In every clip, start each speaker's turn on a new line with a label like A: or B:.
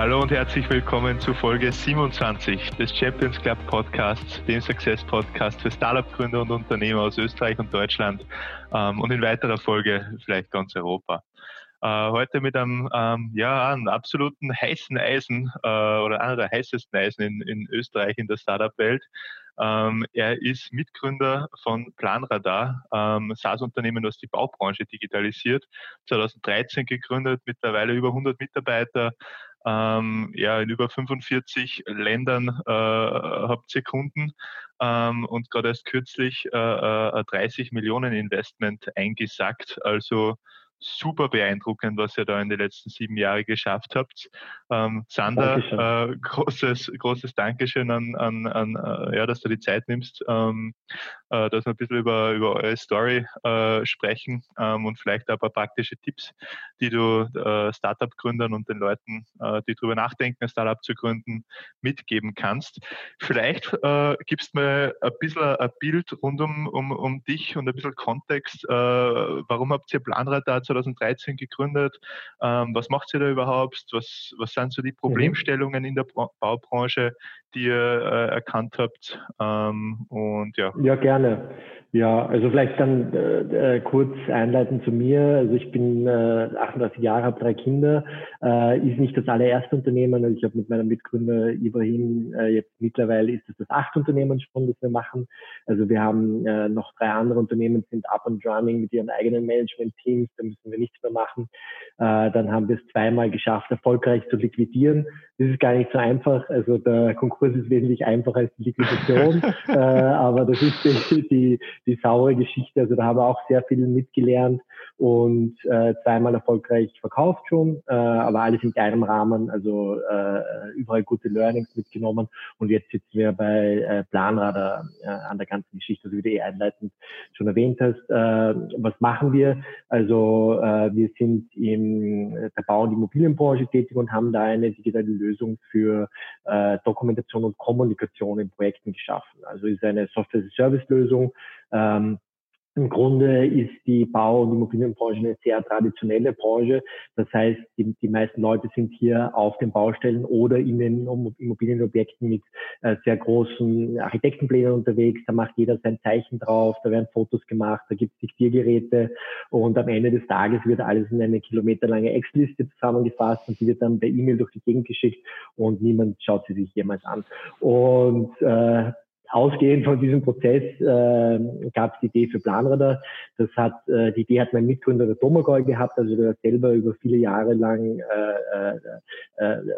A: Hallo und herzlich willkommen zu Folge 27 des Champions Club Podcasts, dem Success Podcast für Startup-Gründer und Unternehmer aus Österreich und Deutschland ähm, und in weiterer Folge vielleicht ganz Europa. Äh, heute mit einem, ähm, ja, einem absoluten heißen Eisen äh, oder einer der heißesten Eisen in, in Österreich in der Startup-Welt. Ähm, er ist Mitgründer von Planradar, ähm, SaaS-Unternehmen, das die Baubranche digitalisiert. 2013 gegründet, mittlerweile über 100 Mitarbeiter, ähm, ja, in über 45 Ländern äh, habt ihr Kunden ähm, und gerade erst kürzlich äh, äh, 30 Millionen Investment eingesackt. Also super beeindruckend, was ihr da in den letzten sieben Jahren geschafft habt. Ähm, Sander, äh, großes, großes Dankeschön an, an, an äh, ja, dass du die Zeit nimmst, ähm, äh, dass wir ein bisschen über, über eure Story äh, sprechen ähm, und vielleicht ein paar praktische Tipps, die du äh, Startup-Gründern und den Leuten, äh, die darüber nachdenken, ein Startup zu gründen, mitgeben kannst. Vielleicht gibst mir ein bisschen ein Bild rund um, um, um dich und ein bisschen Kontext. Warum habt ihr Planradar 2013 gegründet? Ähm, was macht ihr da überhaupt? Was, was sind so die mhm. Problemstellungen in der Baubranche, die ihr äh, erkannt habt? Ähm, und ja.
B: Ja, gerne. Ja, also vielleicht dann äh, äh, kurz einleiten zu mir. Also ich bin äh, 38 Jahre, habe drei Kinder, äh, ist nicht das allererste Unternehmen. Also ich habe mit meinem Mitgründer Ibrahim äh, jetzt mittlerweile ist es das achte Unternehmen schon, das wir machen. Also wir haben äh, noch drei andere Unternehmen, sind up and running mit ihren eigenen Management-Teams, da müssen wir nichts mehr machen. Äh, dann haben wir es zweimal geschafft, erfolgreich zu liquidieren. Das ist gar nicht so einfach. Also der Konkurs ist wesentlich einfacher als die Liquidation, äh, aber das ist die, die die saure Geschichte. Also da habe ich auch sehr viel mitgelernt und äh, zweimal erfolgreich verkauft schon, äh, aber alles in kleinem Rahmen, also äh, überall gute Learnings mitgenommen und jetzt sitzen wir bei äh, Planradar äh, an der ganzen Geschichte, also wie du eh einleitend schon erwähnt hast. Äh, was machen wir? Also äh, wir sind im der Bau- und Immobilienbranche tätig und haben da eine digitale Lösung für äh, Dokumentation und Kommunikation in Projekten geschaffen. Also ist eine Software-Service-Lösung, ähm, im Grunde ist die Bau- und Immobilienbranche eine sehr traditionelle Branche. Das heißt, die, die, meisten Leute sind hier auf den Baustellen oder in den Immobilienobjekten mit äh, sehr großen Architektenplänen unterwegs. Da macht jeder sein Zeichen drauf, da werden Fotos gemacht, da gibt es Diktiergeräte und am Ende des Tages wird alles in eine kilometerlange Ex-Liste zusammengefasst und die wird dann per E-Mail durch die Gegend geschickt und niemand schaut sie sich jemals an. Und äh, Ausgehend von diesem Prozess äh, gab es die Idee für Planradar. Das hat äh, die Idee hat mein Mitgründer der Domagoj gehabt, also der selber über viele Jahre lang äh, äh, äh,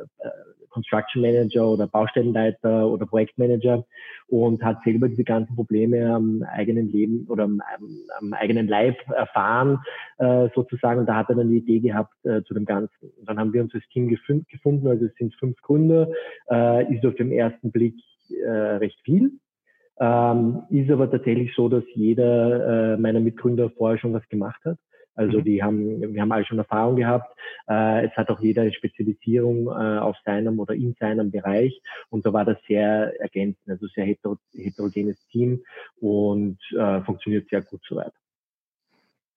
B: Construction Manager oder Baustellenleiter oder Projektmanager und hat selber diese ganzen Probleme am eigenen Leben oder am, am eigenen Leib erfahren äh, sozusagen. Und da hat er dann die Idee gehabt äh, zu dem Ganzen. Und dann haben wir uns das Team gefunden, also es sind fünf Gründer, äh, ist auf den ersten Blick äh, recht viel. Ähm, ist aber tatsächlich so, dass jeder äh, meiner Mitgründer vorher schon was gemacht hat. Also mhm. die haben, wir haben alle schon Erfahrung gehabt. Äh, es hat auch jeder eine Spezialisierung äh, auf seinem oder in seinem Bereich. Und da war das sehr ergänzend, also sehr heter heterogenes Team und äh, funktioniert sehr gut soweit.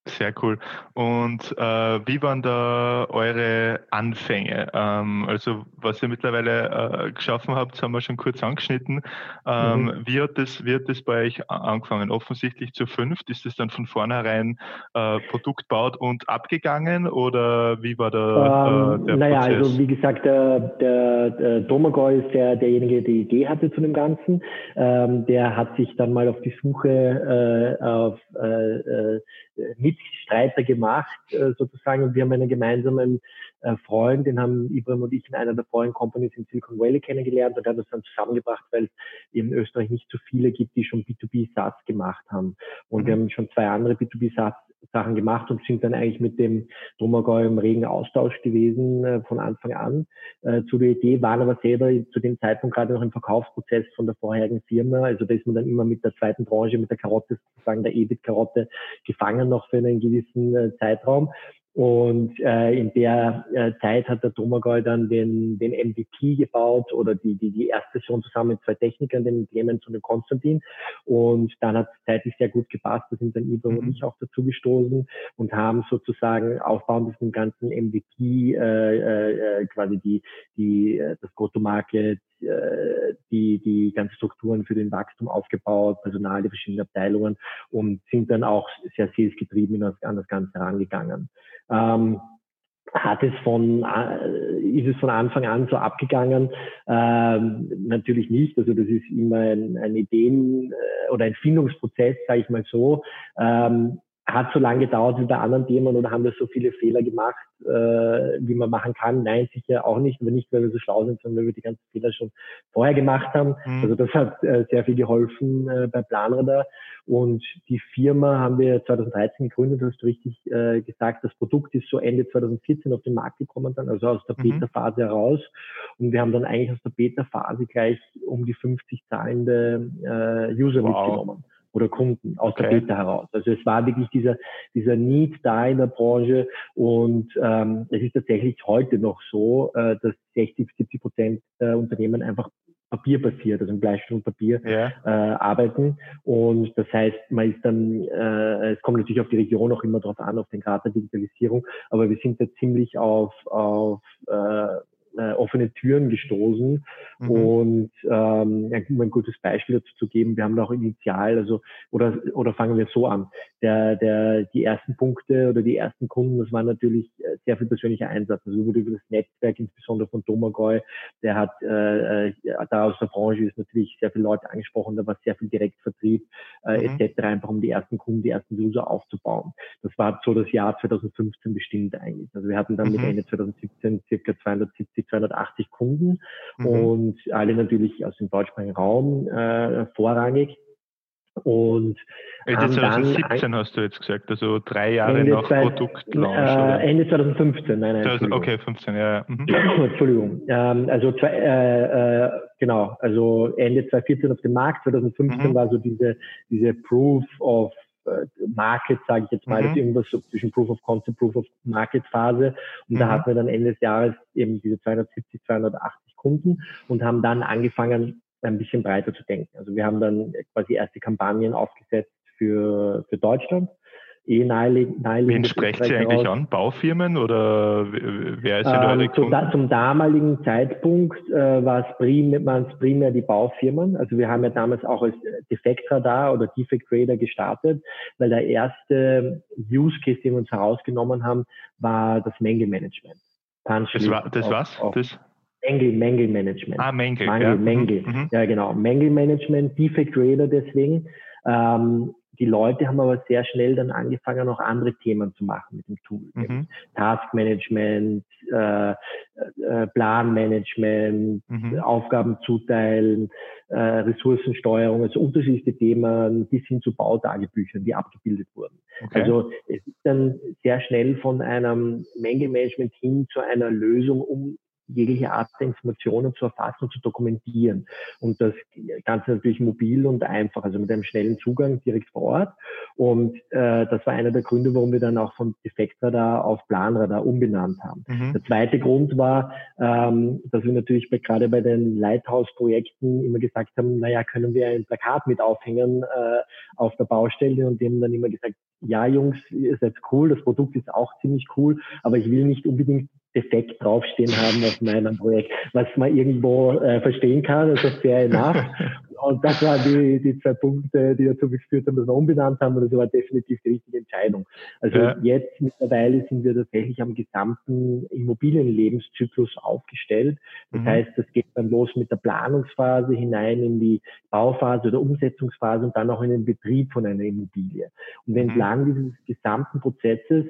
A: Sehr cool. Und äh, wie waren da eure Anfänge? Ähm, also was ihr mittlerweile äh, geschaffen habt, haben wir schon kurz angeschnitten. Ähm, mhm. Wie, hat das, wie hat das bei euch angefangen? Offensichtlich zu fünft. Ist das dann von vornherein äh, Produkt baut und abgegangen oder wie war da
B: ähm, der naja, Prozess? also wie gesagt, der, der, der Domagoj ist der, derjenige, der die Idee hatte zu dem Ganzen. Ähm, der hat sich dann mal auf die Suche äh, auf äh, äh Mitstreiter gemacht, äh, sozusagen. Und wir haben einen gemeinsamen äh, Freund, den haben Ibrahim und ich in einer der Foreign Companies in Silicon Valley kennengelernt und haben das dann zusammengebracht, weil es in Österreich nicht so viele gibt, die schon B2B SaaS gemacht haben. Und mhm. wir haben schon zwei andere B2B SaaS Sachen gemacht und sind dann eigentlich mit dem Domagoj im regen Austausch gewesen äh, von Anfang an äh, zu der Idee, waren aber selber zu dem Zeitpunkt gerade noch im Verkaufsprozess von der vorherigen Firma. Also da ist man dann immer mit der zweiten Branche, mit der Karotte sozusagen der EBIT-Karotte gefangen noch für einen gewissen äh, Zeitraum Und äh, in der äh, Zeit hat der Domagoj dann den, den MVP gebaut oder die, die, die erste Version zusammen mit zwei Technikern, den Clemens und dem Konstantin. Und dann hat es zeitlich sehr gut gepasst. Da sind dann Ivo mhm. und ich auch dazu gestoßen und haben sozusagen aufbauend auf dem ganzen MVP äh, äh, quasi die, die, äh, das Go-to-Market, äh, die, die ganzen Strukturen für den Wachstum aufgebaut, Personal, die verschiedenen Abteilungen und sind dann auch sehr salesgetrieben an das Ganze herangegangen. Ähm, hat es von, äh, ist es von Anfang an so abgegangen? Ähm, natürlich nicht. Also das ist immer ein, ein Ideen- äh, oder ein Findungsprozess, sage ich mal so. Ähm, hat so lange gedauert wie bei anderen Themen oder haben wir so viele Fehler gemacht, äh, wie man machen kann? Nein, sicher auch nicht, aber nicht, weil wir so schlau sind, sondern weil wir die ganzen Fehler schon vorher gemacht haben. Mhm. Also das hat äh, sehr viel geholfen äh, bei Planradar. Und die Firma haben wir 2013 gegründet, hast du richtig äh, gesagt. Das Produkt ist so Ende 2014 auf den Markt gekommen dann, also aus der mhm. Beta-Phase heraus. Und wir haben dann eigentlich aus der Beta-Phase gleich um die 50 zahlende äh, User wow. mitgenommen oder Kunden aus okay. der Beta heraus. Also es war wirklich dieser, dieser Need da in der Branche und ähm, es ist tatsächlich heute noch so, äh, dass 60, 70 Prozent der Unternehmen einfach papierbasiert, also im Bleistift und Papier ja. äh, arbeiten. Und das heißt, man ist dann, äh, es kommt natürlich auf die Region auch immer drauf an, auf den Grad der Digitalisierung, aber wir sind da ziemlich auf, auf äh, äh, offene Türen gestoßen. Mhm. Und ähm, um ein gutes Beispiel dazu zu geben, wir haben auch initial, also oder oder fangen wir so an. Der, der, die ersten Punkte oder die ersten Kunden, das war natürlich äh, sehr viel persönlicher Einsatz. Also wurde über das Netzwerk, insbesondere von Domagoj, der hat äh, äh, da aus der Branche ist natürlich sehr viele Leute angesprochen, da war sehr viel Direktvertrieb äh, mhm. etc., einfach um die ersten Kunden, die ersten User aufzubauen. Das war so das Jahr 2015 bestimmt eigentlich. Also wir hatten dann mhm. mit Ende 2017 circa 270 280 Kunden mhm. und alle natürlich aus dem deutschsprachigen Raum äh, vorrangig. Und
A: Ende 2017 hast du jetzt gesagt, also drei Jahre Ende nach Produktlaunch.
B: Äh, Ende 2015, nein, nein.
A: okay, 15, ja. Mhm.
B: Entschuldigung. Ähm, also zwei, äh, äh, genau, also Ende 2014 auf dem Markt, 2015 mhm. war so diese, diese Proof of Market, sage ich jetzt mal, mhm. das irgendwas so zwischen Proof of Concept, Proof of Market Phase. Und mhm. da hatten wir dann Ende des Jahres eben diese 270, 280 Kunden und haben dann angefangen, ein bisschen breiter zu denken. Also wir haben dann quasi erste Kampagnen aufgesetzt für, für Deutschland eh naheliegend.
A: Wen sprecht Sie eigentlich an? Baufirmen oder wer ist in
B: ähm, eure zu, da, Zum damaligen Zeitpunkt äh, war es primär, waren es primär die Baufirmen. Also wir haben ja damals auch als Defektradar oder Defect Radar gestartet, weil der erste Use Case, den wir uns herausgenommen haben, war das Mängelmanagement.
A: Das war das auf, was? Auf das?
B: Mängel, Mängelmanagement.
A: Ah, Mängel.
B: Mängel,
A: ja.
B: Mängel. Mhm. Ja, genau. Mängelmanagement, Defect Radar deswegen. Ähm, die Leute haben aber sehr schnell dann angefangen, auch andere Themen zu machen mit dem Tool. Mhm. Taskmanagement, äh, äh, Planmanagement, mhm. Aufgaben zuteilen, äh, Ressourcensteuerung, also unterschiedliche Themen bis hin zu Bautagebüchern, die abgebildet wurden. Okay. Also es ist dann sehr schnell von einem Menge-Management hin zu einer Lösung, um jegliche Art der Informationen zu erfassen und zu dokumentieren. Und das Ganze natürlich mobil und einfach, also mit einem schnellen Zugang direkt vor Ort. Und äh, das war einer der Gründe, warum wir dann auch von Defektradar auf Planradar umbenannt haben. Mhm. Der zweite Grund war, ähm, dass wir natürlich bei, gerade bei den Lighthouse-Projekten immer gesagt haben, naja, können wir ein Plakat mit aufhängen äh, auf der Baustelle und die haben dann immer gesagt, ja Jungs, ihr seid cool, das Produkt ist auch ziemlich cool, aber ich will nicht unbedingt defekt draufstehen haben auf meinem Projekt, was man irgendwo äh, verstehen kann, also fair enough. Und das waren die, die zwei Punkte, die dazu geführt haben, dass wir umbenannt haben und das war definitiv die richtige Entscheidung. Also ja. jetzt mittlerweile sind wir tatsächlich am gesamten Immobilienlebenszyklus aufgestellt. Das mhm. heißt, das geht dann los mit der Planungsphase hinein in die Bauphase oder Umsetzungsphase und dann auch in den Betrieb von einer Immobilie. Und mhm. entlang dieses gesamten Prozesses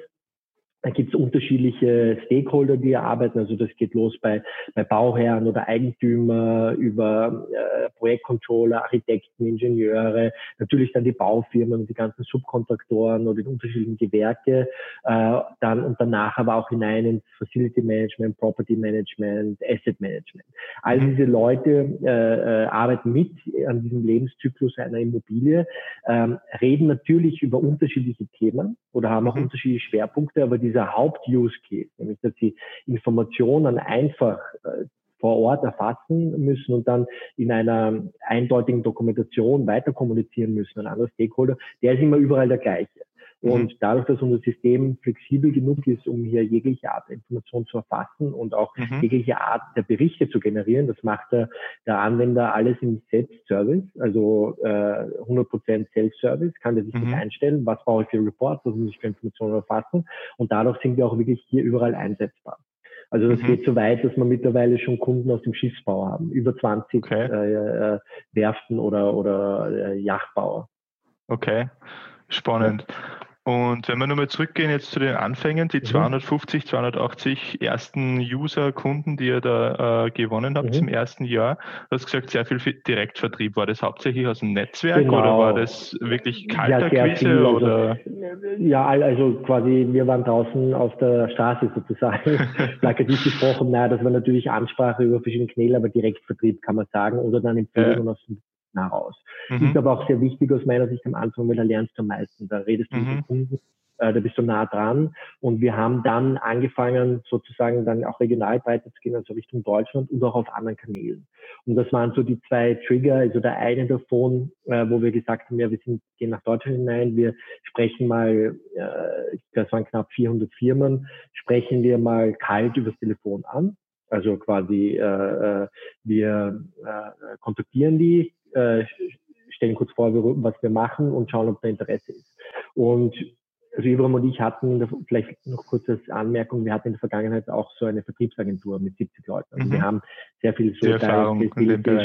B: da gibt es unterschiedliche Stakeholder, die arbeiten. Also das geht los bei, bei Bauherren oder Eigentümer über äh, Projektcontroller, Architekten, Ingenieure, natürlich dann die Baufirmen und die ganzen Subkontraktoren oder die unterschiedlichen Gewerke, äh, dann und danach aber auch hinein ins Facility Management, Property Management, Asset Management. All mhm. diese Leute äh, äh, arbeiten mit an diesem Lebenszyklus einer Immobilie, ähm, reden natürlich über unterschiedliche Themen oder haben auch mhm. unterschiedliche Schwerpunkte, aber diese dieser Haupt-Use-Case, nämlich dass sie Informationen einfach äh, vor Ort erfassen müssen und dann in einer eindeutigen Dokumentation weiter kommunizieren müssen an andere Stakeholder, der ist immer überall der gleiche. Mhm. Und dadurch, dass unser System flexibel genug ist, um hier jegliche Art der Information zu erfassen und auch mhm. jegliche Art der Berichte zu generieren, das macht der, der Anwender alles im Self-Service, also äh, 100% Self-Service, kann er sich mhm. einstellen, was brauche ich für Reports, was muss ich für Informationen erfassen und dadurch sind wir auch wirklich hier überall einsetzbar. Also das mhm. geht so weit, dass wir mittlerweile schon Kunden aus dem Schiffsbau haben, über 20 okay. äh, äh, Werften oder, oder äh, Yachtbauer.
A: Okay, spannend. Und wenn wir nochmal zurückgehen jetzt zu den Anfängen, die mhm. 250, 280 ersten User-Kunden, die ihr da äh, gewonnen habt mhm. im ersten Jahr, du hast gesagt, sehr viel Direktvertrieb. War das hauptsächlich aus dem Netzwerk genau. oder war das wirklich Kaltakquise? Ja, also, oder?
B: ja, also quasi, wir waren draußen auf der Straße sozusagen, plakativ gesprochen. Naja, das war natürlich Ansprache über verschiedene Kanäle, aber Direktvertrieb kann man sagen, oder dann Empfehlungen ja. aus dem heraus. Mhm. Ist aber auch sehr wichtig aus meiner Sicht am Anfang, weil da lernst du am meisten. Da redest du mhm. mit den Kunden, äh, da bist du nah dran. Und wir haben dann angefangen, sozusagen dann auch regional weiter zu gehen, also Richtung Deutschland und auch auf anderen Kanälen. Und das waren so die zwei Trigger, also der eine davon, äh, wo wir gesagt haben, ja, wir sind, gehen nach Deutschland hinein, wir sprechen mal, äh, das waren knapp 400 Firmen, sprechen wir mal kalt übers Telefon an. Also quasi, äh, äh wir äh, kontaktieren die, äh, stellen kurz vor, was wir machen und schauen, ob da Interesse ist. Und also Ibram und ich hatten, vielleicht noch kurz als Anmerkung, wir hatten in der Vergangenheit auch so eine Vertriebsagentur mit 70 Leuten. Also mhm. wir haben sehr viel so Erfahrung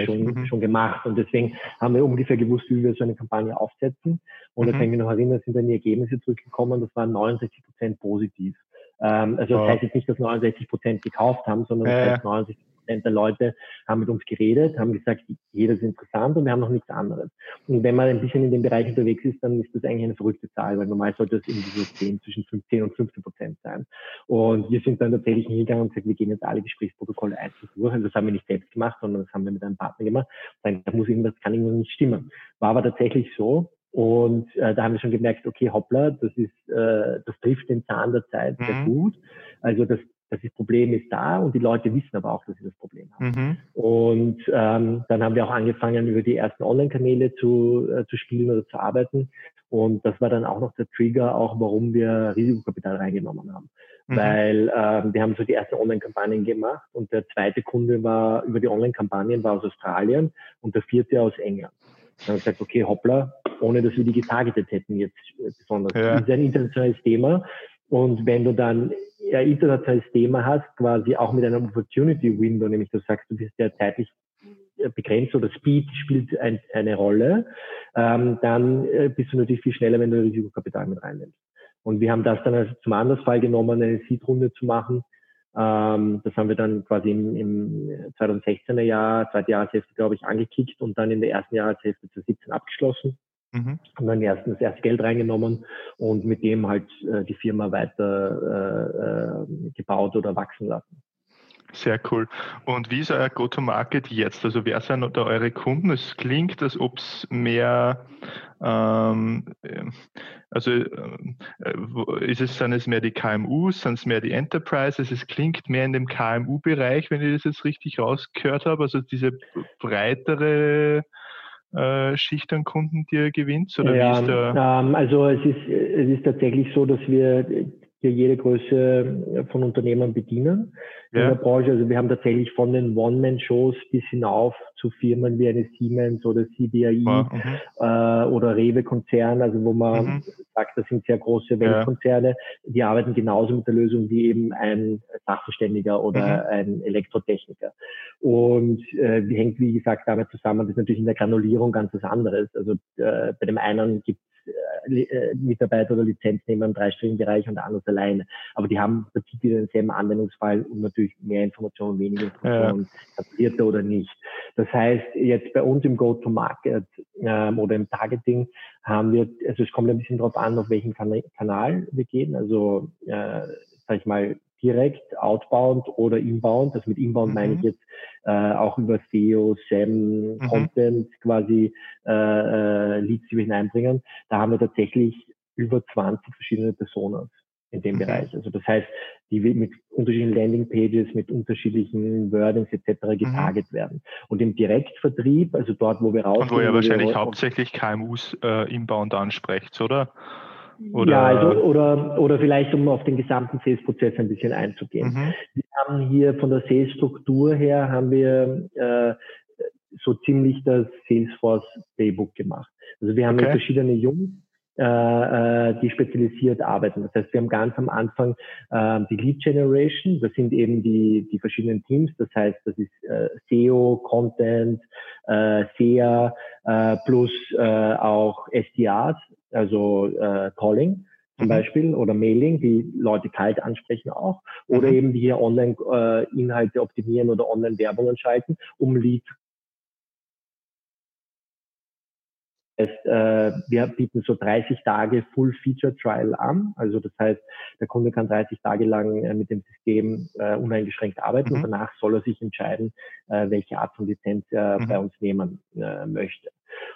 B: schon, mhm. schon gemacht und deswegen haben wir ungefähr gewusst, wie wir so eine Kampagne aufsetzen. Und mhm. da kann ich mich noch erinnern, sind dann die Ergebnisse zurückgekommen, das waren 69 Prozent positiv. Ähm, also das heißt jetzt nicht, dass 69 Prozent gekauft haben, sondern das heißt 69 Prozent der Leute haben mit uns geredet, haben gesagt, jeder ist interessant und wir haben noch nichts anderes. Und wenn man ein bisschen in dem Bereich unterwegs ist, dann ist das eigentlich eine verrückte Zahl, weil normal sollte es irgendwie so 10, zwischen 15 und 15 Prozent sein. Und wir sind dann tatsächlich hingegangen und gesagt, wir gehen jetzt alle Gesprächsprotokolle einzeln durch. Also das haben wir nicht selbst gemacht, sondern das haben wir mit einem Partner gemacht. Dann muss irgendwas, kann irgendwas nicht stimmen. War aber tatsächlich so, und äh, da haben wir schon gemerkt, okay, hoppla, das ist, äh, das trifft den Zahn der Zeit mhm. sehr gut. Also das, das Problem ist da und die Leute wissen aber auch, dass sie das Problem haben. Mhm. Und ähm, dann haben wir auch angefangen, über die ersten Online-Kanäle zu, äh, zu spielen oder zu arbeiten. Und das war dann auch noch der Trigger, auch warum wir Risikokapital reingenommen haben. Mhm. Weil ähm, wir haben so die ersten Online-Kampagnen gemacht und der zweite Kunde war über die Online-Kampagnen war aus Australien und der vierte aus England. Dann haben wir gesagt, okay, hoppla, ohne dass wir die getargetet hätten jetzt besonders. Ja. Das ist ein internationales Thema. Und wenn du dann ein internationales Thema hast, quasi auch mit einem Opportunity Window, nämlich du sagst, du bist ja zeitlich begrenzt oder Speed spielt ein, eine Rolle, ähm, dann äh, bist du natürlich viel schneller, wenn du Risikokapital mit reinnimmst. Und wir haben das dann als zum Anlassfall genommen, eine Seed-Runde zu machen. Ähm, das haben wir dann quasi im, im 2016er Jahr, zweite Jahreshälfte, glaube ich, angekickt und dann in der ersten Jahreshälfte 2017 abgeschlossen. Mhm. Haben dann erst das erste Geld reingenommen und mit dem halt äh, die Firma weiter äh, äh, gebaut oder wachsen lassen.
A: Sehr cool. Und wie ist euer Go-to-Market jetzt? Also wer sind da eure Kunden? Es klingt, als ob es mehr, ähm, also äh, ist es, sind es mehr die KMUs, sind es mehr die Enterprises? Es klingt mehr in dem KMU-Bereich, wenn ich das jetzt richtig rausgehört habe. Also diese breitere äh, Schicht an Kunden, die ihr gewinnt?
B: Oder ja, wie ist der ähm, also es ist, es ist tatsächlich so, dass wir hier jede Größe von Unternehmen bedienen ja. in der Branche. Also wir haben tatsächlich von den One-Man-Shows bis hinauf zu Firmen wie eine Siemens oder CDI oh, äh, oder Rewe-Konzern, also wo man mhm. sagt, das sind sehr große Weltkonzerne, ja. die arbeiten genauso mit der Lösung wie eben ein Sachverständiger oder mhm. ein Elektrotechniker. Und äh, hängt, wie gesagt, damit zusammen, das ist natürlich in der Granulierung ganz was anderes. Also äh, bei dem einen gibt äh, äh, Mitarbeiter oder Lizenznehmer im dreistelligen Bereich und anders alleine. Aber die haben im Prinzip wieder denselben Anwendungsfall und natürlich mehr Informationen, weniger Informationen, ja. oder nicht. Das heißt, jetzt bei uns im Go-to-Market ähm, oder im Targeting haben wir, also es kommt ein bisschen darauf an, auf welchen kan Kanal wir gehen. Also, äh, sag ich mal, direkt, outbound oder inbound. Also mit inbound mhm. meine ich jetzt äh, auch über SEO, SEM, mhm. Content quasi äh, äh, Leads, die wir hineinbringen. Da haben wir tatsächlich über 20 verschiedene Personen. In dem mhm. Bereich. Also das heißt, die mit unterschiedlichen Landingpages, mit unterschiedlichen Wordings etc. Mhm. getarget mhm. werden. Und im Direktvertrieb, also dort, wo wir raus
A: Und wo ihr wahrscheinlich hauptsächlich KMUs äh, inbound ansprecht, oder?
B: Oder? Ja, also, oder, oder vielleicht, um auf den gesamten Sales-Prozess ein bisschen einzugehen. Mhm. Wir haben hier von der Sales-Struktur her, haben wir äh, so ziemlich das Salesforce Playbook gemacht. Also wir haben okay. verschiedene Jungs, die spezialisiert arbeiten. Das heißt, wir haben ganz am Anfang äh, die Lead Generation, das sind eben die, die verschiedenen Teams, das heißt, das ist äh, SEO, Content, äh, SEA äh, plus äh, auch SDRs, also äh, Calling zum mhm. Beispiel oder Mailing, die Leute kalt ansprechen auch, oder mhm. eben die hier Online-Inhalte äh, optimieren oder Online-Werbungen schalten, um Leads heißt, äh, wir bieten so 30 Tage Full Feature Trial an. Also das heißt, der Kunde kann 30 Tage lang äh, mit dem System äh, uneingeschränkt arbeiten mhm. und danach soll er sich entscheiden, äh, welche Art von Lizenz er mhm. bei uns nehmen äh, möchte.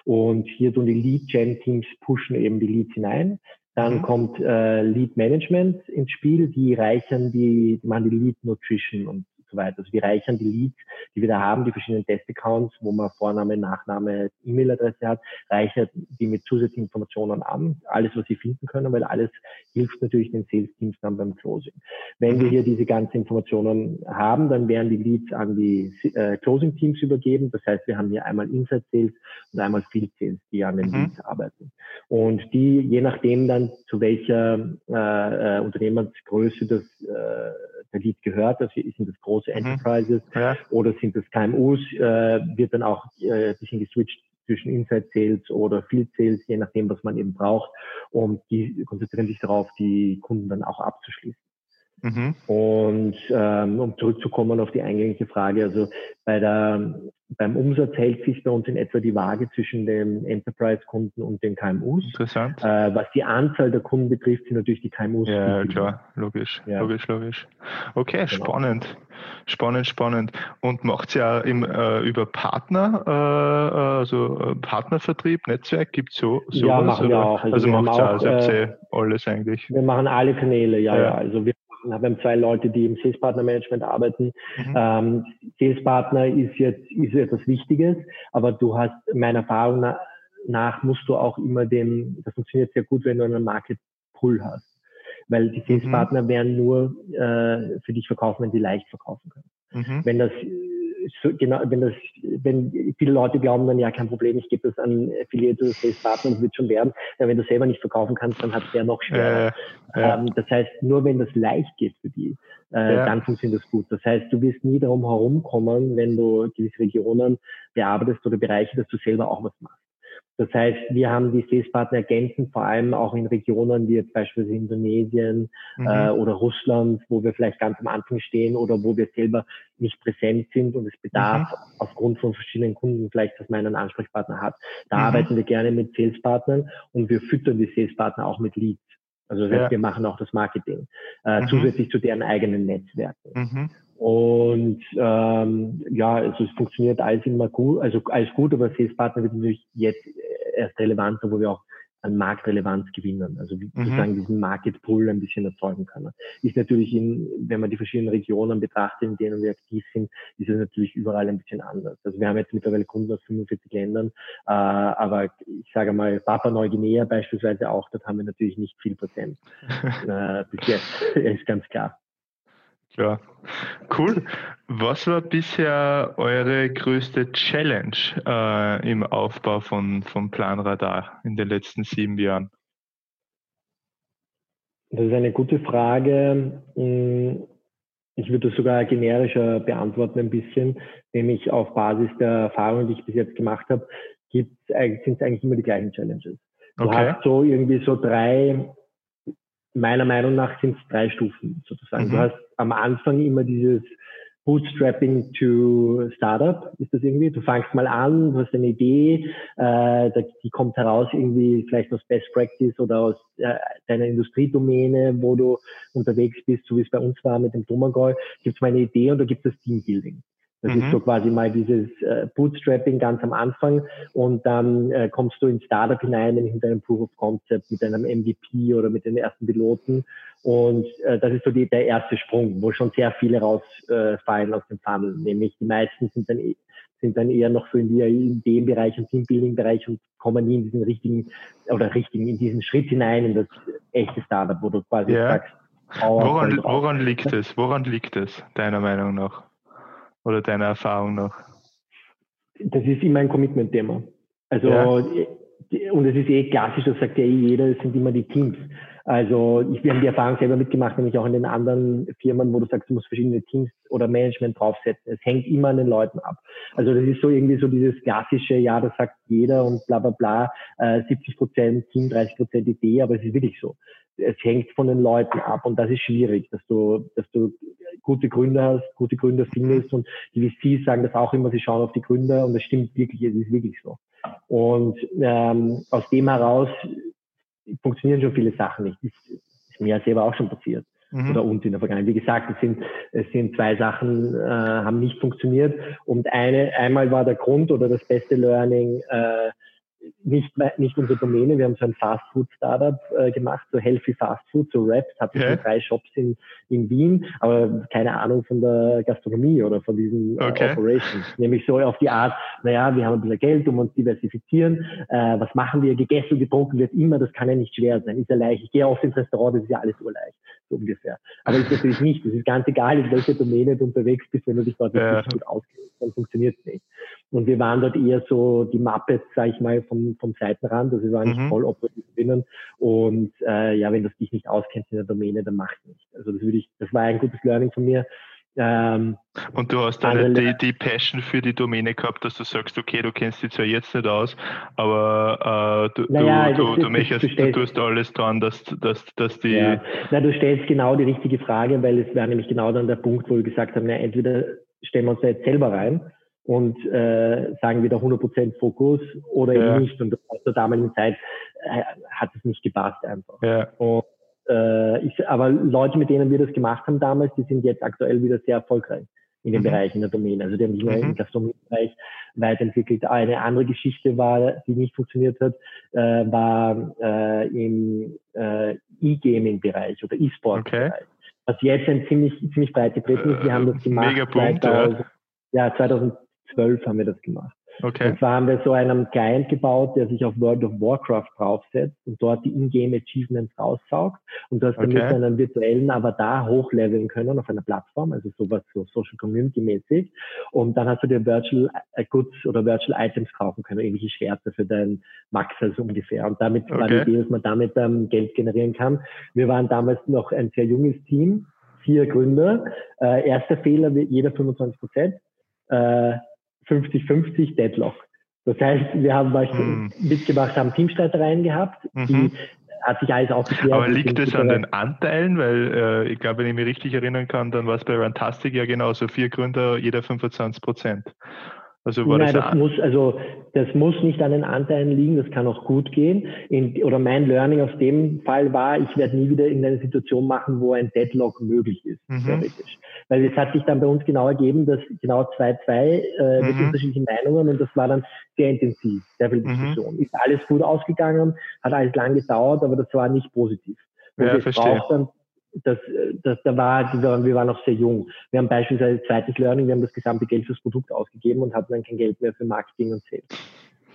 B: Und hier tun die Lead Gen Teams pushen eben die Leads hinein. Dann mhm. kommt äh, Lead Management ins Spiel, die reichern die, die machen die Lead Nutrition und so weiter. Also wir reichern die Leads, die wir da haben, die verschiedenen Test-Accounts, wo man Vorname, Nachname, E-Mail-Adresse hat, reichert die mit zusätzlichen Informationen an, alles, was sie finden können, weil alles hilft natürlich den Sales-Teams dann beim Closing. Wenn wir mhm. hier diese ganzen Informationen haben, dann werden die Leads an die äh, Closing-Teams übergeben. Das heißt, wir haben hier einmal Inside-Sales und einmal Field-Sales, die an den mhm. Leads arbeiten. Und die, je nachdem dann, zu welcher äh, äh, Unternehmensgröße das äh, Lead gehört, das sind das große mhm. Enterprises ja. oder sind das KMUs, äh, wird dann auch äh, ein bisschen geswitcht zwischen Inside Sales oder Field Sales, je nachdem, was man eben braucht. Und die konzentrieren sich darauf, die Kunden dann auch abzuschließen. Mhm. Und ähm, um zurückzukommen auf die eingängige Frage, also bei der beim Umsatz hält sich bei uns in etwa die Waage zwischen den Enterprise-Kunden und den KMUs.
A: Interessant.
B: Äh, was die Anzahl der Kunden betrifft, sind natürlich die KMUs.
A: Ja, klar, logisch, ja. logisch, logisch. Okay, genau. spannend, spannend, spannend. Und macht ja im, äh, über Partner, äh, also äh, Partnervertrieb, Netzwerk, gibt es so sowas?
B: Ja, machen wir auch.
A: Also, also macht ja also äh, alles eigentlich.
B: Wir machen alle Kanäle, ja, ja. ja. Also wir wir haben zwei Leute, die im Sales Partner Management arbeiten. Mhm. Ähm, Sales Partner ist jetzt ist etwas Wichtiges, aber du hast meiner Erfahrung nach, nach musst du auch immer den, das funktioniert sehr gut, wenn du einen Market Pull hast. Weil die Sales Partner mhm. werden nur äh, für dich verkaufen, wenn sie leicht verkaufen können. Mhm. Wenn das so, genau, wenn das, wenn viele Leute glauben dann, ja, kein Problem, ich gebe das an Affiliate oder Sales Partner und wird schon werden. Ja, wenn du selber nicht verkaufen kannst, dann hat es der noch schwerer. Äh, ja. ähm, das heißt, nur wenn das leicht geht für die, äh, ja. dann funktioniert das gut. Das heißt, du wirst nie darum herumkommen, wenn du gewisse Regionen bearbeitest oder Bereiche, dass du selber auch was machst. Das heißt, wir haben die Sales-Partner ergänzend, vor allem auch in Regionen wie jetzt beispielsweise Indonesien mhm. äh, oder Russland, wo wir vielleicht ganz am Anfang stehen oder wo wir selber nicht präsent sind und es bedarf mhm. aufgrund von verschiedenen Kunden vielleicht, dass man einen Ansprechpartner hat. Da mhm. arbeiten wir gerne mit Sales-Partnern und wir füttern die Sales-Partner auch mit Leads. Also das heißt, ja. wir machen auch das Marketing äh, mhm. zusätzlich zu deren eigenen Netzwerken. Und ähm, ja, also es funktioniert alles immer gut, also alles gut, aber Sales-Partner wird natürlich jetzt erst relevanter, wo wir auch an Marktrelevanz gewinnen. Also wie mhm. sozusagen diesen Market Pull ein bisschen erzeugen können. Ist natürlich in, wenn man die verschiedenen Regionen betrachtet, in denen wir aktiv sind, ist es natürlich überall ein bisschen anders. Also wir haben jetzt mittlerweile Kunden aus 45 Ländern, äh, aber ich sage mal, Papua Neuguinea beispielsweise auch, dort haben wir natürlich nicht viel Prozent. äh, bis jetzt, ist ganz klar.
A: Klar. Cool. Was war bisher eure größte Challenge äh, im Aufbau von, von Planradar in den letzten sieben Jahren?
B: Das ist eine gute Frage. Hm, ich würde das sogar generischer beantworten ein bisschen, nämlich auf Basis der Erfahrungen, die ich bis jetzt gemacht habe, sind es eigentlich immer die gleichen Challenges. Du okay. hast so irgendwie so drei meiner Meinung nach sind es drei Stufen sozusagen. Mhm. Du hast am Anfang immer dieses Bootstrapping to Startup, ist das irgendwie? Du fangst mal an, du hast eine Idee, äh, die kommt heraus irgendwie vielleicht aus Best Practice oder aus äh, deiner Industriedomäne, wo du unterwegs bist, so wie es bei uns war mit dem Domagoj, gibt es mal eine Idee und da gibt es Teambuilding. Das mhm. ist so quasi mal dieses äh, Bootstrapping ganz am Anfang und dann äh, kommst du ins Startup hinein, nämlich mit einem Proof of Concept, mit einem MVP oder mit den ersten Piloten Und äh, das ist so die, der erste Sprung, wo schon sehr viele rausfallen äh, aus dem Funnel. Nämlich die meisten sind dann, sind dann eher noch so in, die, in dem Bereich und Teambuilding-Bereich und kommen nie in diesen richtigen oder richtigen, in diesen Schritt hinein, in das echte Startup, wo du quasi ja. sagst,
A: woran, woran liegt es? Woran liegt es, deiner Meinung nach? Oder deiner Erfahrung nach?
B: Das ist immer ein Commitment-Thema. Also, ja. und es ist eh klassisch, das sagt ja eh jeder, es sind immer die Teams. Also ich, wir haben die Erfahrung selber mitgemacht, nämlich auch in den anderen Firmen, wo du sagst, du musst verschiedene Teams oder Management draufsetzen. Es hängt immer an den Leuten ab. Also das ist so irgendwie so dieses klassische, ja, das sagt jeder und bla bla bla, äh, 70 Prozent Team, 30 Prozent Idee, aber es ist wirklich so. Es hängt von den Leuten ab und das ist schwierig, dass du, dass du gute Gründer hast, gute Gründer findest und die VCs sagen das auch immer, sie schauen auf die Gründer und das stimmt wirklich, es ist wirklich so. Und ähm, aus dem heraus funktionieren schon viele Sachen nicht. Das ist mir selber auch schon passiert. Mhm. Oder uns in der Vergangenheit. Wie gesagt, es sind, es sind zwei Sachen, äh, haben nicht funktioniert. Und eine, einmal war der Grund oder das beste Learning, äh, nicht, nicht unsere Domäne. Wir haben so ein Fast-Food-Startup äh, gemacht, so Healthy Fast Food, so Raps, hatten okay. drei Shops in, in Wien, aber keine Ahnung von der Gastronomie oder von diesen äh, okay. Operations. Nämlich so auf die Art, naja, wir haben ein bisschen Geld, um uns diversifizieren. Äh, was machen wir? Gegessen, getrunken wird immer, das kann ja nicht schwer sein, ist ja leicht. Ich gehe oft ins Restaurant, das ist ja alles urleicht, so ungefähr. Aber ist natürlich nicht. Das ist ganz egal, in welcher Domäne du unterwegs bist, wenn du dich dort ja. nicht gut auskennst, dann funktioniert es nicht. Und wir waren dort eher so die Muppets, sag ich mal, vom, vom Seitenrand. Also wir waren nicht mhm. voll operativ drinnen. Und äh, ja, wenn das dich nicht auskennt in der Domäne, dann mach nicht. Also das würde ich, das war ein gutes Learning von mir.
A: Ähm, und du hast dann die, die Passion für die Domäne gehabt, dass du sagst, okay, du kennst die zwar jetzt nicht aus, aber äh, du, naja, du, du, du, möchtest, du, du tust alles dran, dass, dass, dass die. Ja.
B: Na, du stellst genau die richtige Frage, weil es wäre nämlich genau dann der Punkt, wo wir gesagt haben, na, entweder stellen wir uns da jetzt selber rein und äh, sagen wieder 100% Fokus oder ja. eben nicht. Und zur damaligen Zeit äh, hat es nicht gepasst einfach. Ja. Und, äh, ich, aber Leute, mit denen wir das gemacht haben damals, die sind jetzt aktuell wieder sehr erfolgreich in dem mhm. Bereich, in der Domäne. Also die haben sich mhm. im Gastronomiebereich weiterentwickelt. Eine andere Geschichte war, die nicht funktioniert hat, äh, war äh, im äh, E-Gaming-Bereich oder E-Sport-Bereich. Okay. Was jetzt ein ziemlich, ziemlich breit getreten ist. Wir haben das gemacht. Mega Punkt, 2000, ja. ja, 2000, 2012 haben wir das gemacht. Okay. Und zwar haben wir so einen Client gebaut, der sich auf World of Warcraft draufsetzt und dort die Ingame Achievements raussaugt und das okay. damit einen virtuellen Avatar hochleveln können auf einer Plattform, also sowas so Social Community mäßig. Und dann hast du dir Virtual äh, Goods oder Virtual Items kaufen können, ähnliche Schwerter für deinen Max, also ungefähr. Und damit okay. war die Idee, dass man damit ähm, Geld generieren kann. Wir waren damals noch ein sehr junges Team, vier Gründer. Äh, erster Fehler, jeder 25 Prozent. Äh, 50-50 Deadlock. Das heißt, wir haben mhm. mitgemacht, haben Teamstreitereien gehabt, mhm. die hat sich alles aufgeklärt.
A: Aber liegt es an den Anteilen? Weil äh, ich glaube, wenn ich mich richtig erinnern kann, dann war es bei Rantastic ja genauso. Vier Gründer, jeder 25 Prozent.
B: Also war Nein, das, das muss, also das muss nicht an den Anteilen liegen, das kann auch gut gehen. In, oder mein Learning aus dem Fall war, ich werde nie wieder in eine Situation machen, wo ein Deadlock möglich ist, mhm. theoretisch. Weil es hat sich dann bei uns genau ergeben, dass genau zwei, zwei äh, mit mhm. unterschiedlichen Meinungen und das war dann sehr intensiv, sehr viel mhm. Diskussion. Mhm. Ist alles gut ausgegangen, hat alles lang gedauert, aber das war nicht positiv. Und ja, verstehe. Dann, das, das, da war, wir waren noch sehr jung. Wir haben beispielsweise zweites Learning, wir haben das gesamte Geld fürs Produkt ausgegeben und hatten dann kein Geld mehr für Marketing und Sales.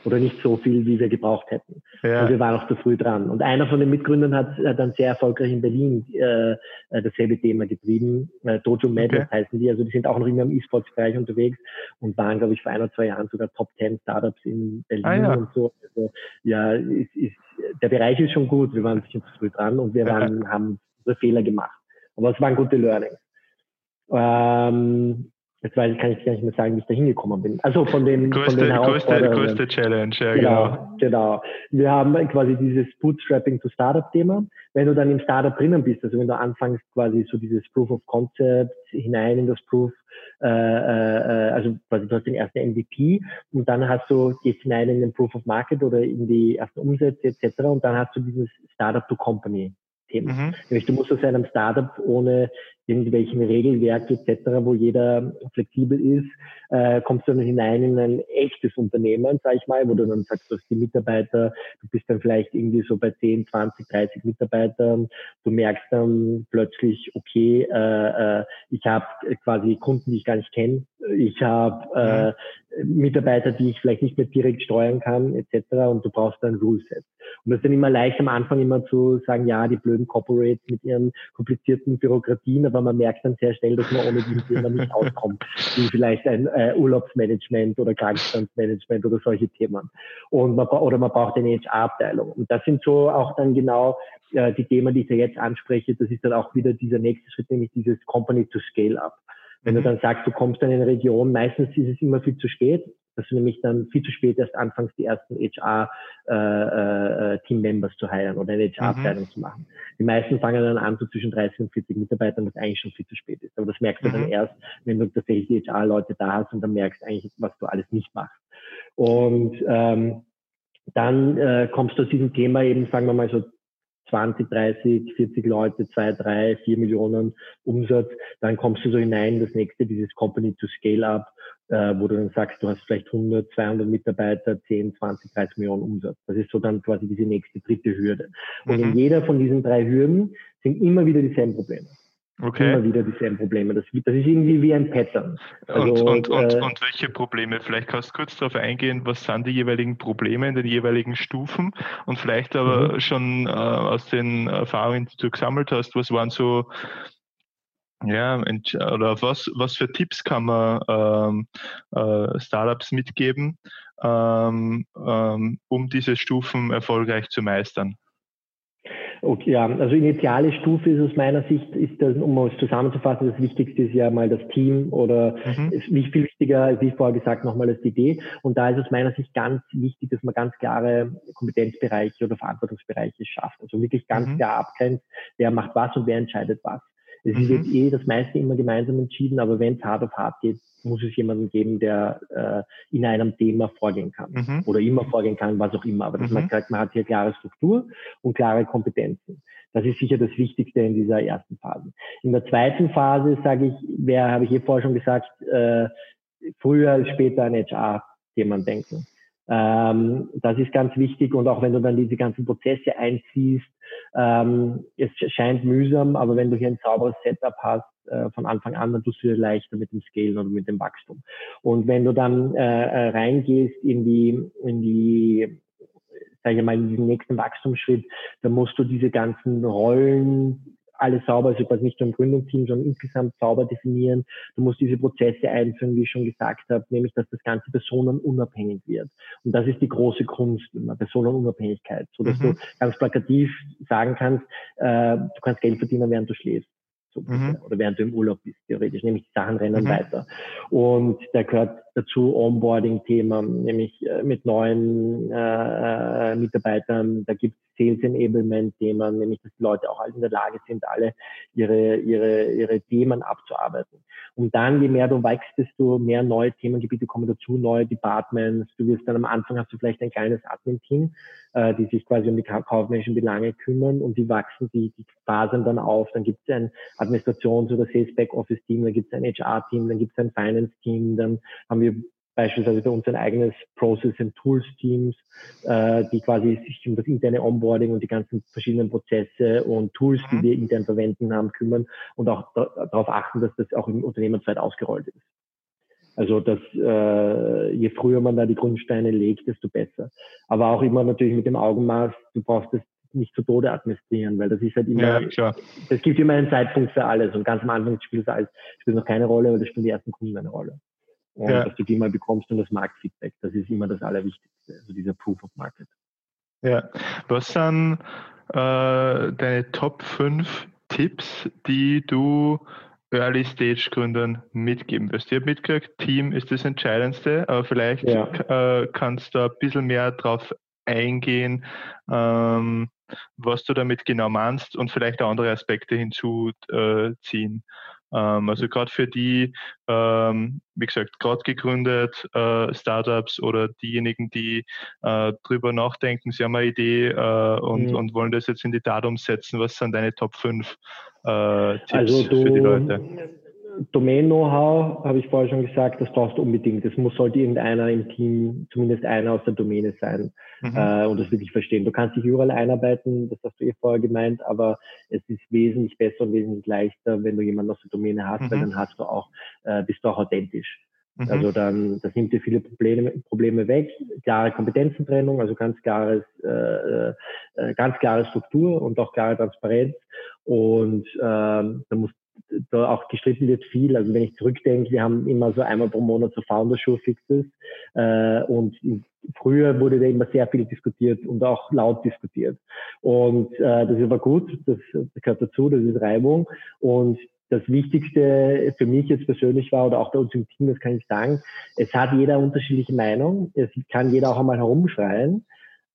B: Oder nicht so viel, wie wir gebraucht hätten. Ja. Und wir waren auch zu früh dran. Und einer von den Mitgründern hat, hat dann sehr erfolgreich in Berlin äh, äh dasselbe Thema getrieben. Äh, Dojo Madness okay. heißen die. Also die sind auch noch immer im E-Sports-Bereich unterwegs und waren, glaube ich, vor ein oder zwei Jahren sogar Top 10 Startups in Berlin ah, ja. und so. Also, ja, ist, ist, der Bereich ist schon gut. Wir waren sicher zu früh dran und wir waren, ja. haben Fehler gemacht. Aber es waren gute Learnings. Ähm, jetzt weiß ich, kann ich gar nicht mehr sagen, wie ich da hingekommen bin. Also von den, größte, von den
A: größte, größte Challenge, ja,
B: genau, genau. Genau. Wir haben quasi dieses Bootstrapping to Startup-Thema. Wenn du dann im Startup drinnen bist, also wenn du anfängst quasi so dieses Proof of Concept hinein in das Proof, äh, äh, also quasi du hast den ersten MVP und dann hast du, gehst hinein in den Proof of Market oder in die ersten Umsätze etc. und dann hast du dieses Startup to Company Thema. Mhm. Nämlich du musst aus einem Startup ohne irgendwelchen Regelwerk etc., wo jeder flexibel ist, äh, kommst du dann hinein in ein echtes Unternehmen, sag ich mal, wo du dann sagst, du hast die Mitarbeiter, du bist dann vielleicht irgendwie so bei 10, 20, 30 Mitarbeitern, du merkst dann plötzlich, okay, äh, äh, ich habe quasi Kunden, die ich gar nicht kenne, ich habe äh, Mitarbeiter, die ich vielleicht nicht mehr direkt steuern kann, etc. Und du brauchst dann Ruleset. Und das ist dann immer leicht am Anfang immer zu sagen, ja, die blöden Corporates mit ihren komplizierten Bürokratien, aber man merkt dann sehr schnell, dass man ohne dieses Thema nicht auskommt, wie vielleicht ein äh, Urlaubsmanagement oder Krankenstandsmanagement oder solche Themen. Und man, oder man braucht eine HR-Abteilung. Und das sind so auch dann genau äh, die Themen, die ich da jetzt anspreche. Das ist dann auch wieder dieser nächste Schritt, nämlich dieses Company to Scale Up. Wenn du mhm. dann sagst, du kommst dann in eine Region, meistens ist es immer viel zu spät, dass du nämlich dann viel zu spät erst anfängst, die ersten HR-Team-Members äh, äh, zu heiren oder eine HR-Abteilung mhm. zu machen. Die meisten fangen dann an, so zwischen 30 und 40 Mitarbeitern, was eigentlich schon viel zu spät ist. Aber das merkst du mhm. dann erst, wenn du tatsächlich die HR-Leute da hast und dann merkst eigentlich, was du alles nicht machst. Und ähm, dann äh, kommst du aus diesem Thema eben, sagen wir mal so 20, 30, 40 Leute, 2, 3, 4 Millionen Umsatz, dann kommst du so hinein, das nächste, dieses Company to Scale Up, äh, wo du dann sagst, du hast vielleicht 100, 200 Mitarbeiter, 10, 20, 30 Millionen Umsatz. Das ist so dann quasi diese nächste dritte Hürde. Und mhm. in jeder von diesen drei Hürden sind immer wieder dieselben Probleme. Okay. Immer wieder dieselben Probleme. Das, das ist irgendwie wie ein Pattern.
A: Also, und, und, und, äh, und welche Probleme? Vielleicht kannst du kurz darauf eingehen, was sind die jeweiligen Probleme in den jeweiligen Stufen und vielleicht aber mhm. schon äh, aus den Erfahrungen, die du gesammelt hast, was waren so ja, oder was, was für Tipps kann man ähm, äh, Startups mitgeben, ähm, ähm, um diese Stufen erfolgreich zu meistern?
B: Okay, ja, also initiale Stufe ist aus meiner Sicht, ist das, um es zusammenzufassen, das Wichtigste ist ja mal das Team oder mhm. ist nicht viel wichtiger, wie vorher gesagt, nochmal das Idee. Und da ist aus meiner Sicht ganz wichtig, dass man ganz klare Kompetenzbereiche oder Verantwortungsbereiche schafft. Also wirklich ganz mhm. klar abgrenzt, wer macht was und wer entscheidet was. Es mhm. wird eh das meiste immer gemeinsam entschieden, aber wenn es hart auf hart geht, muss es jemanden geben, der äh, in einem Thema vorgehen kann mhm. oder immer vorgehen kann, was auch immer. Aber dass mhm. man sagt, man hat hier klare Struktur und klare Kompetenzen. Das ist sicher das Wichtigste in dieser ersten Phase. In der zweiten Phase sage ich, wer habe ich hier vorher schon gesagt, äh, früher als später an HR-Themen denken. Ähm, das ist ganz wichtig und auch wenn du dann diese ganzen Prozesse einziehst, ähm, es scheint mühsam, aber wenn du hier ein sauberes Setup hast, äh, von Anfang an, dann tust du dir leichter mit dem Scalen oder mit dem Wachstum. Und wenn du dann äh, äh reingehst in die, in die, sage ich mal, in diesen nächsten Wachstumsschritt, dann musst du diese ganzen Rollen alles sauber, also quasi nicht nur im Gründungsteam, sondern insgesamt sauber definieren. Du musst diese Prozesse einführen, wie ich schon gesagt habe, nämlich, dass das Ganze personenunabhängig wird. Und das ist die große Kunst immer, Personenunabhängigkeit, so dass mhm. du ganz plakativ sagen kannst, äh, du kannst Geld verdienen, während du schläfst so mhm. oder während du im Urlaub bist, theoretisch, nämlich die Sachen rennen mhm. weiter. Und da gehört dazu Onboarding-Thema, nämlich äh, mit neuen äh, äh Mitarbeitern, da gibt es Sales Enablement-Themen, nämlich dass die Leute auch alle in der Lage sind, alle ihre, ihre, ihre Themen abzuarbeiten. Und dann, je mehr du wächst, desto mehr neue Themengebiete kommen dazu, neue Departments. Du wirst dann am Anfang hast du vielleicht ein kleines Admin-Team, äh, die sich quasi um die kaufmännischen Belange kümmern und die wachsen, die, die fasern dann auf. Dann gibt es ein Administrations- oder Sales Backoffice-Team, dann gibt es ein HR-Team, dann gibt es ein Finance-Team, dann haben wir beispielsweise bei uns ein eigenes Process and Tools Teams, äh, die quasi sich um das interne Onboarding und die ganzen verschiedenen Prozesse und Tools, die mhm. wir intern verwenden haben, kümmern und auch da, darauf achten, dass das auch im Unternehmensweit ausgerollt ist. Also dass äh, je früher man da die Grundsteine legt, desto besser. Aber auch immer natürlich mit dem Augenmaß, du brauchst das nicht zu Tode administrieren, weil das ist halt immer, ja, es gibt immer einen Zeitpunkt für alles und ganz am Anfang spielt das alles, spielt noch keine Rolle, weil das spielen die ersten Kunden eine Rolle und ja. dass du die mal bekommst und das Marktfeedback. Das ist immer das Allerwichtigste, also dieser Proof of Market.
A: Ja, was sind äh, deine Top 5 Tipps, die du Early Stage Gründern mitgeben wirst? Ich habe mitgekriegt, Team ist das Entscheidendste, aber vielleicht ja. äh, kannst du ein bisschen mehr drauf eingehen, ähm, was du damit genau meinst und vielleicht auch andere Aspekte hinzuziehen. Ähm, also gerade für die, ähm, wie gesagt, gerade gegründet äh, Startups oder diejenigen, die äh, drüber nachdenken, sie haben eine Idee äh, und, mhm. und wollen das jetzt in die Tat umsetzen. Was sind deine Top 5 äh, Tipps also du, für die Leute?
B: Domain-Know-how, habe ich vorher schon gesagt, das brauchst du unbedingt. Es muss, sollte irgendeiner im Team, zumindest einer aus der Domäne sein mhm. äh, und das wirklich verstehen. Du kannst dich überall einarbeiten, das hast du eh vorher gemeint, aber es ist wesentlich besser und wesentlich leichter, wenn du jemanden aus der Domäne hast, mhm. weil dann hast du auch, äh, bist du auch authentisch. Mhm. Also dann, das nimmt dir viele Probleme, Probleme weg. Klare Kompetenzentrennung, also ganz klares, äh, äh, ganz klare Struktur und auch klare Transparenz. Und ähm, da muss da auch gestritten wird viel. Also wenn ich zurückdenke, wir haben immer so einmal pro Monat so Founder Show Fixes äh, und früher wurde da immer sehr viel diskutiert und auch laut diskutiert. Und äh, das ist aber gut, das, gehört dazu, das ist Reibung und das Wichtigste für mich jetzt persönlich war oder auch bei uns im Team, das kann ich sagen, es hat jeder unterschiedliche Meinung, es kann jeder auch einmal herumschreien,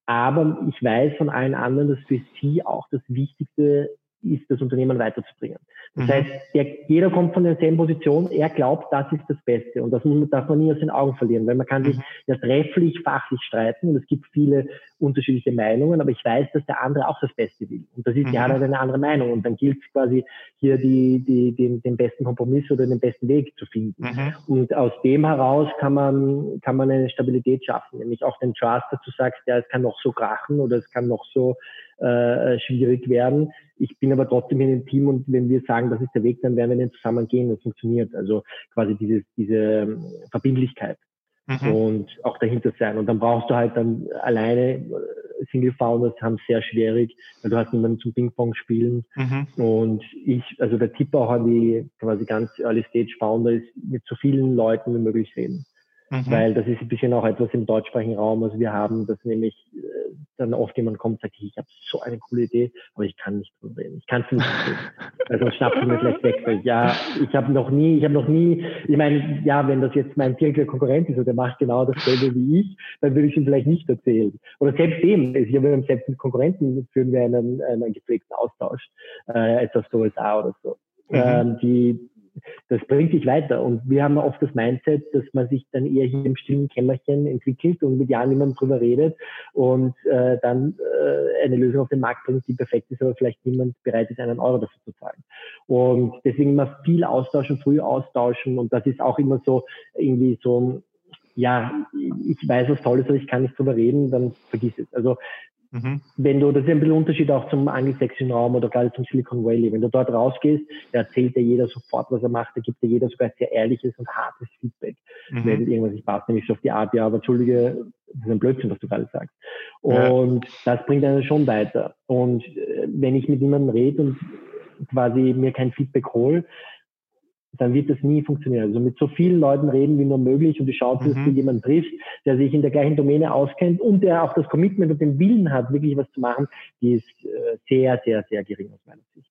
B: aber ich weiß von allen anderen, dass für sie auch das Wichtigste ist, das Unternehmen weiterzubringen. Das mhm. heißt, der, jeder kommt von derselben Position, er glaubt, das ist das Beste. Und das darf man nie aus den Augen verlieren, weil man kann sich mhm. ja trefflich, fachlich streiten und es gibt viele unterschiedliche Meinungen, aber ich weiß, dass der andere auch das Beste will. Und das ist, mhm. ja halt eine andere Meinung. Und dann gilt es quasi, hier die, die, den, den besten Kompromiss oder den besten Weg zu finden. Mhm. Und aus dem heraus kann man, kann man eine Stabilität schaffen, nämlich auch den Trust, dass du sagst, ja, es kann noch so krachen oder es kann noch so äh, schwierig werden. Ich bin aber trotzdem in dem Team und wenn wir sagen, das ist der Weg, dann werden wir den zusammen gehen und funktioniert. Also quasi dieses, diese ähm, Verbindlichkeit mhm. und auch dahinter sein. Und dann brauchst du halt dann alleine, äh, Single Founders haben sehr schwierig, weil du hast niemanden zum Ping-Pong spielen. Mhm. Und ich, also der Tipp auch an die quasi ganz Early Stage Founder ist, mit so vielen Leuten wie möglich reden. Mhm. Weil das ist ein bisschen auch etwas im deutschsprachigen Raum. Also wir haben, dass nämlich äh, dann oft jemand kommt und sagt, ich habe so eine coole Idee, aber ich kann nicht drüber reden. Ich kann es nicht sonst schnappt mir vielleicht weg. Weil, ja, ich habe noch nie, ich habe noch nie, ich meine, ja, wenn das jetzt mein direkter Konkurrent ist und der macht genau dasselbe wie ich, dann würde ich ihm vielleicht nicht erzählen. Oder selbst dem, ich habe selbst mit Konkurrenten führen wir einen, einen gepflegten Austausch, äh, etwas so USA oder so. Mhm. Ähm, die das bringt sich weiter. Und wir haben oft das Mindset, dass man sich dann eher hier im stillen Kämmerchen entwickelt und mit Jahren niemand drüber redet und äh, dann äh, eine Lösung auf den Markt bringt, die perfekt ist, aber vielleicht niemand bereit ist, einen Euro dafür zu zahlen. Und deswegen immer viel austauschen, früh austauschen. Und das ist auch immer so irgendwie so ja, ich weiß was Tolles, aber ich kann nicht drüber reden, dann vergiss es. Also Mhm. Wenn du, das ist ein bisschen Unterschied auch zum angelsächsischen Raum oder gerade zum Silicon Valley. Wenn du dort rausgehst, da erzählt dir jeder sofort, was er macht, da gibt dir jeder sogar sehr ehrliches und hartes Feedback. Mhm. Wenn irgendwas nicht passt, nämlich so auf die Art, ja, aber entschuldige, das ist ein Blödsinn, was du gerade sagst. Und ja. das bringt einen schon weiter. Und äh, wenn ich mit jemandem rede und quasi mir kein Feedback hole, dann wird das nie funktionieren. Also mit so vielen Leuten reden wie nur möglich und die Chance, dass mhm. du jemanden triffst, der sich in der gleichen Domäne auskennt und der auch das Commitment und den Willen hat, wirklich was zu machen, die ist äh, sehr, sehr, sehr gering aus meiner Sicht.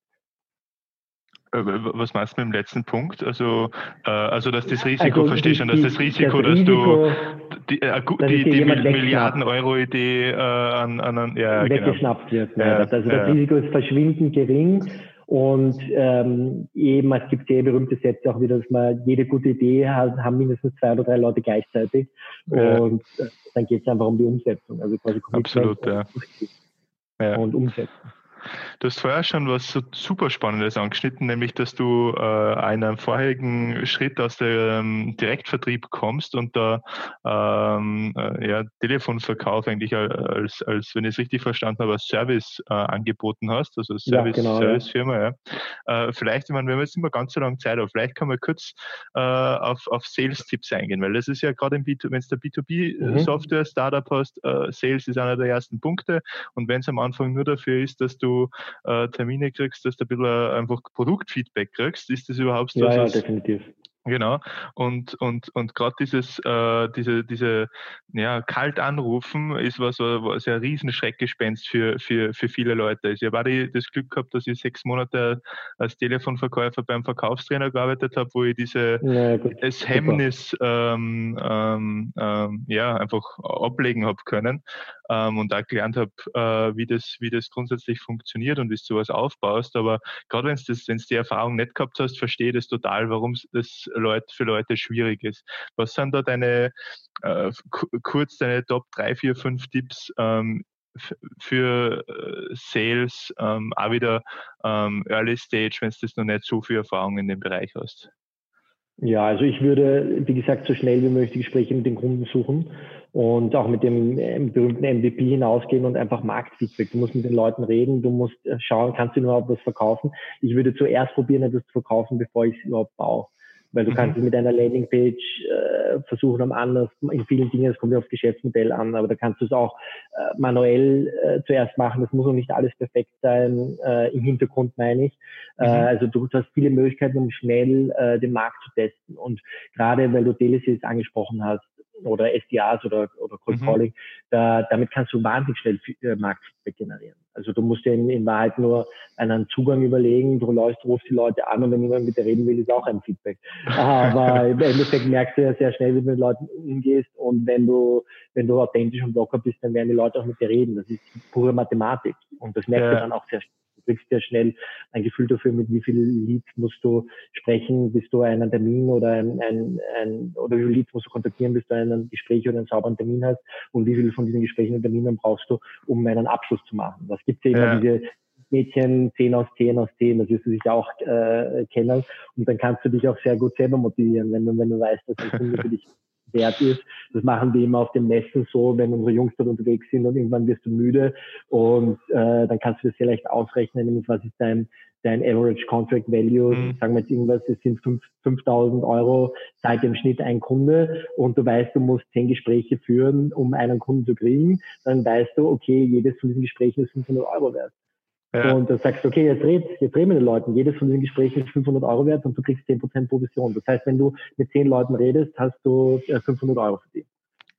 A: Äh, was meinst du mit dem letzten Punkt? Also, äh, also dass das Risiko, also, verstehst du, dass das Risiko, das Risiko dass du die, äh, die, die Milliarden Euro Idee äh, an, an,
B: ja, genau. weggeschnappt genau. wird. Ja, also das Risiko ist verschwindend gering und ähm, eben, es gibt sehr berühmte Sätze auch wieder, dass man jede gute Idee hat, haben mindestens zwei oder drei Leute gleichzeitig. Ja. Und äh, dann geht es einfach um die Umsetzung. Also quasi
A: Absolut, ja.
B: Und umsetzen.
A: Du hast vorher schon was super Spannendes angeschnitten, nämlich dass du äh, einen vorherigen Schritt aus dem Direktvertrieb kommst und da ähm, äh, ja, Telefonverkauf eigentlich als, als, wenn ich es richtig verstanden habe, als Service äh, angeboten hast, also als Service, ja, genau, Servicefirma. Ja. Ja. Äh, vielleicht, ich meine, wir haben jetzt nicht mehr ganz so lange Zeit, aber vielleicht kann man kurz äh, auf, auf Sales-Tipps eingehen, weil das ist ja gerade wenn du der B2B-Software-Startup mhm. hast, äh, Sales ist einer der ersten Punkte und wenn es am Anfang nur dafür ist, dass du äh, Termine kriegst, dass du ein bisschen äh, einfach Produktfeedback kriegst. Ist das überhaupt so?
B: Ja, ja, definitiv.
A: Genau. Und, und, und gerade dieses, äh, diese, diese, ja, kalt anrufen ist was, was ein Riesenschreckgespenst für, für, für viele Leute ist. Ich habe das Glück gehabt, dass ich sechs Monate als Telefonverkäufer beim Verkaufstrainer gearbeitet habe, wo ich diese, ja, das Hemmnis, ähm, ähm, ähm, ja, einfach ablegen habe können. Ähm, und auch gelernt habe, äh, wie, das, wie das grundsätzlich funktioniert und wie du sowas aufbaust. Aber gerade wenn du die Erfahrung nicht gehabt hast, verstehe ich das total, warum das Leute, für Leute schwierig ist. Was sind da deine, äh, kurz deine Top 3, 4, 5 Tipps, ähm, für äh, Sales ähm, auch wieder ähm, Early Stage, wenn du das noch nicht so viel Erfahrung in dem Bereich hast?
B: Ja, also ich würde, wie gesagt, so schnell wie möglich Gespräche mit den Kunden suchen und auch mit dem berühmten MVP hinausgehen und einfach Marktfeedback. Du musst mit den Leuten reden, du musst äh, schauen, kannst du überhaupt was verkaufen. Ich würde zuerst probieren, etwas zu verkaufen, bevor ich es überhaupt baue. Weil du mhm. kannst mit einer Landingpage äh, versuchen am anders, in vielen Dingen, es kommt ja aufs Geschäftsmodell an, aber da kannst du es auch äh, manuell äh, zuerst machen. Das muss auch nicht alles perfekt sein, äh, im Hintergrund meine ich. Äh, mhm. Äh, also du hast viele Möglichkeiten, um schnell äh, den Markt zu testen. Und gerade weil du Telesales angesprochen hast, oder SDAs oder, oder Cold mhm. Calling, da, damit kannst du wahnsinnig schnell äh, Marktfeedback generieren. Also du musst dir in, in Wahrheit nur einen Zugang überlegen, du läufst, rufst die Leute an und wenn jemand mit dir reden will, ist auch ein Feedback. Aber im Endeffekt merkst du ja sehr schnell, wie du mit Leuten umgehst und wenn du, wenn du authentisch und locker bist, dann werden die Leute auch mit dir reden. Das ist pure Mathematik und das merkst ja. du dann auch sehr schnell kriegst ja schnell ein Gefühl dafür, mit wie viel Leads musst du sprechen, bis du einen Termin oder ein, ein, ein oder wie viele Leads musst du kontaktieren, bis du einen Gespräch oder einen sauberen Termin hast und wie viel von diesen Gesprächen und Terminen brauchst du, um einen Abschluss zu machen. Das gibt ja immer ja. diese Mädchen 10 aus 10 aus 10, das wirst du sicher auch äh, kennen. Und dann kannst du dich auch sehr gut selber motivieren, wenn du, wenn du weißt, dass ein Kunde für dich wert ist. Das machen wir immer auf den Messen so, wenn unsere Jungs dort unterwegs sind und irgendwann wirst du müde und äh, dann kannst du das vielleicht ausrechnen, nämlich was ist dein, dein Average Contract Value, mhm. sagen wir jetzt irgendwas, es sind 5000 Euro, zahlt im Schnitt ein Kunde und du weißt, du musst zehn Gespräche führen, um einen Kunden zu kriegen, dann weißt du, okay, jedes von diesen Gesprächen ist 500 Euro wert. Ja. Und dann sagst du, okay, jetzt red, jetzt reden wir mit den Leuten. Jedes von diesen Gesprächen ist 500 Euro wert und du kriegst 10% Provision. Das heißt, wenn du mit 10 Leuten redest, hast du 500 Euro verdient.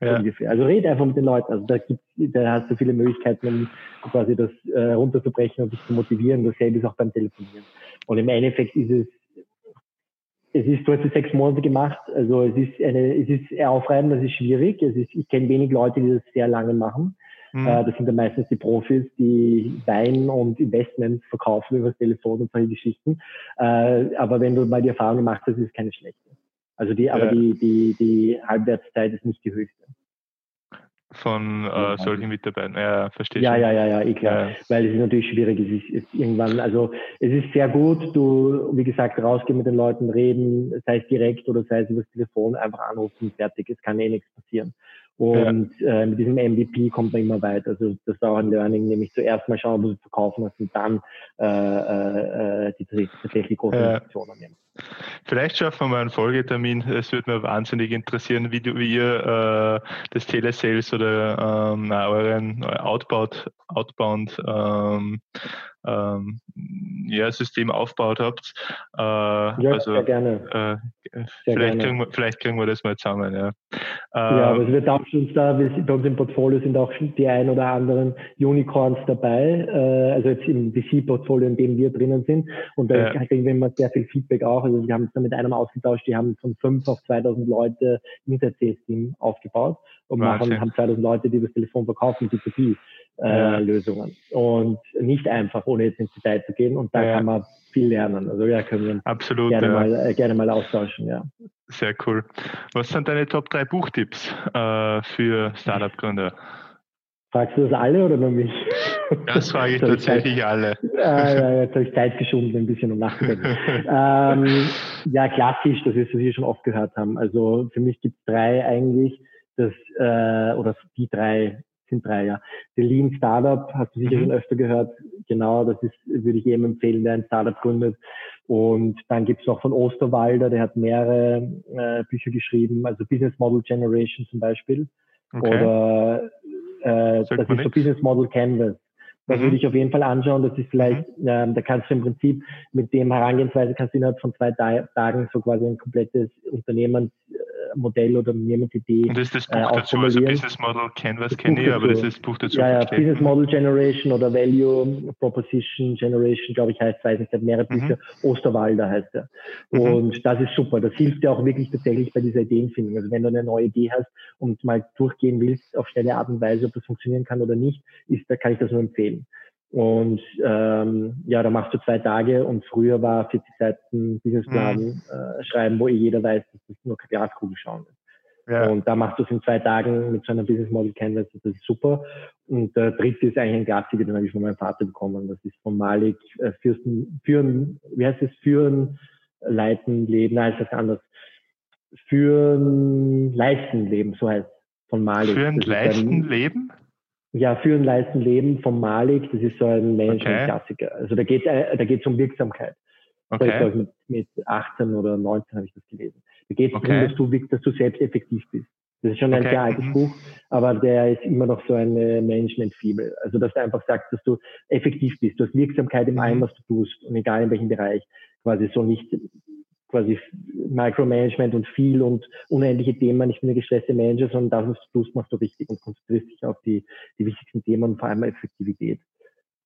B: Ja. Ungefähr. Also red einfach mit den Leuten. Also da gibt, da hast du viele Möglichkeiten, um quasi das äh, runterzubrechen und dich zu motivieren. Dasselbe ist auch beim Telefonieren. Und im Endeffekt ist es, es ist, du hast es sechs Monate gemacht. Also es ist eine, es ist aufreibend, es ist schwierig. Es ist, ich kenne wenig Leute, die das sehr lange machen. Mhm. Äh, das sind dann meistens die Profis, die Wein und Investments verkaufen über das Telefon und solche Geschichten. Äh, aber wenn du mal die Erfahrung gemacht hast, ist es keine schlechte. Also die, aber ja. die, die, die Halbwertszeit ist nicht die höchste
A: von äh, solchen Mitarbeitern. Ja, verstehe
B: ja, ja, ja, ja, eh klar. Ja. Weil es ist natürlich schwierig. Es ist, ist irgendwann, also es ist sehr gut, du, wie gesagt, rausgehen mit den Leuten, reden, sei es direkt oder sei es über das Telefon, einfach anrufen, fertig. Es kann eh nichts passieren. Und ja. äh, mit diesem MVP kommt man immer weiter. Also das ist auch ein Learning, nämlich zuerst mal schauen, wo du verkaufen hast und dann äh, äh, die tatsächlich große ja. Investitionen nehmen.
A: Vielleicht schaffen wir mal einen Folgetermin. Es würde mir wahnsinnig interessieren, wie, du, wie ihr äh, das Telesales oder ähm, euren Outbound, Outbound ähm, ähm, ja, System aufgebaut habt.
B: Äh, ja, also, sehr gerne. Äh,
A: sehr vielleicht, gerne. Kriegen wir, vielleicht kriegen wir das mal zusammen. Ja,
B: ja aber es wird auch schon da, bei uns im Portfolio sind auch die ein oder anderen Unicorns dabei, äh, also jetzt im VC-Portfolio, in dem wir drinnen sind. Und da ja. kriegen wir immer sehr viel Feedback auch. Also wir haben es da mit einem ausgetauscht, die haben von fünf auf 2000 Leute Interface-Team aufgebaut und machen, haben 2000 Leute, die das Telefon verkaufen, B2B äh. Lösungen. Und nicht einfach, ohne jetzt ins Detail zu gehen. Und da kann man viel lernen. Also ja, können wir
A: Absolut,
B: gerne, mal, äh, gerne mal austauschen, ja.
A: Sehr cool. Was sind deine Top 3 Buchtipps äh, für Startup-Gründer?
B: Fragst du das alle oder nur mich?
A: Das frage ich tatsächlich alle.
B: Äh, jetzt habe ich Zeit geschunden, ein bisschen um nachzudenken. ähm, ja, klassisch, das ist, was wir schon oft gehört haben. Also für mich gibt es drei eigentlich, das, äh, oder die drei sind drei, ja. Die Lean Startup hast du sicher mhm. schon öfter gehört. Genau, das ist, würde ich jedem empfehlen, der ein Startup gründet. Und dann gibt's noch von Osterwalder, der hat mehrere äh, Bücher geschrieben, also Business Model Generation zum Beispiel. Okay. Oder äh, das ist so Business Model Canvas. Das mhm. würde ich auf jeden Fall anschauen. Das ist vielleicht, mhm. ähm, da kannst du im Prinzip mit dem Herangehensweise kannst du innerhalb von zwei Tagen so quasi ein komplettes Unternehmen Modell oder Unternehmensidee
A: Und das ist das Buch äh, dazu, also Business Model Canvas kenne ich, aber das ist das Buch dazu.
B: Ja, ja, Business Model Generation oder Value Proposition Generation, glaube ich, heißt, weiß nicht, hat mehrere mhm. Bücher, Osterwalder heißt er. Mhm. Und das ist super, das hilft dir auch wirklich tatsächlich bei dieser Ideenfindung. Also wenn du eine neue Idee hast und mal durchgehen willst auf schnelle Art und Weise, ob das funktionieren kann oder nicht, ist, da kann ich das nur empfehlen. Und ähm, ja, da machst du zwei Tage und früher war 40 Seiten Businessplan mhm. äh, schreiben, wo eh jeder weiß, dass das nur Glaskugel schauen ist. Ja. Und da machst du es in zwei Tagen mit so einer Business Model Canvas, das ist super. Und der dritte ist eigentlich ein Klassiker, den habe ich von meinem Vater bekommen. Das ist von Malik, äh, Fürsten, Führen, wie heißt es, Führen, Leiten, Leben, nein, ist das anders. Führen, Leisten, Leben, so heißt es, von Malik.
A: Führen, Leisten, Leben?
B: Ja, Führen, Leisten, Leben von Malik, das ist so ein Management-Klassiker. Okay. Also da geht äh, da geht's um Wirksamkeit. Okay. Ich, mit, mit 18 oder 19 habe ich das gelesen. Da geht es okay. darum, dass du, dass du selbst effektiv bist. Das ist schon ein okay. sehr altes mhm. Buch, aber der ist immer noch so ein Management-Fibel. Also, dass du einfach sagst, dass du effektiv bist. Du hast Wirksamkeit in mhm. allem, was du tust und egal in welchem Bereich. Quasi so nicht quasi Micromanagement und viel und unendliche Themen. Ich bin der gestresste Manager, sondern das, was du tust, machst du richtig und konzentrierst dich auf die, die wichtigsten Themen und vor allem Effektivität.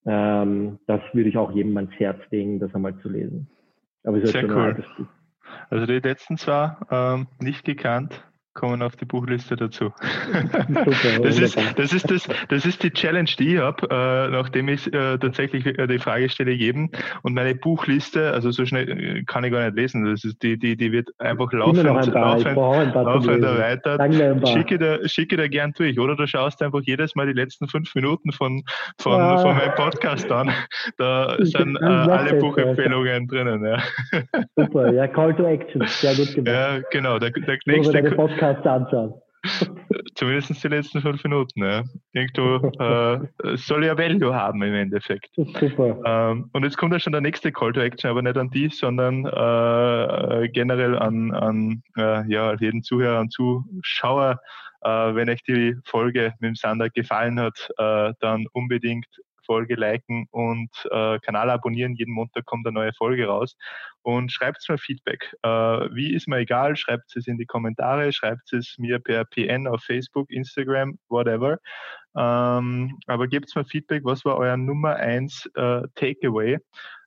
B: Ähm, das würde ich auch jedem ans Herz legen, das einmal zu lesen.
A: Aber es ist Sehr cool. Also die letzten zwei ähm, nicht gekannt, kommen auf die Buchliste dazu. Super, das, ist, das, ist das, das ist die Challenge, die ich habe, äh, nachdem ich äh, tatsächlich äh, die Frage stelle jedem. Und meine Buchliste, also so schnell äh, kann ich gar nicht lesen, das ist die, die, die wird einfach laufend, laufend, laufend erweitert. Schicke da, schicke da gern durch. Oder du schaust einfach jedes Mal die letzten fünf Minuten von, von, ja. von meinem Podcast an. Da sind äh, alle Buchempfehlungen drinnen. Ja.
B: Super, ja, Call to Action, sehr gut gemacht. Ja,
A: genau. Der, der nächste, Podcast anschauen. Zumindest die letzten fünf Minuten. Ja. Irgendwo äh, soll ja Value haben im Endeffekt. Super. Ähm, und jetzt kommt ja schon der nächste Call to Action, aber nicht an die, sondern äh, generell an, an äh, ja, jeden Zuhörer und Zuschauer. Äh, wenn euch die Folge mit dem Sander gefallen hat, äh, dann unbedingt Folge liken und äh, Kanal abonnieren. Jeden Montag kommt eine neue Folge raus. Und schreibt mir Feedback. Äh, wie ist mir egal, schreibt es in die Kommentare, schreibt es mir per PN auf Facebook, Instagram, whatever. Ähm, aber gebt mir Feedback, was war euer Nummer 1 äh, Takeaway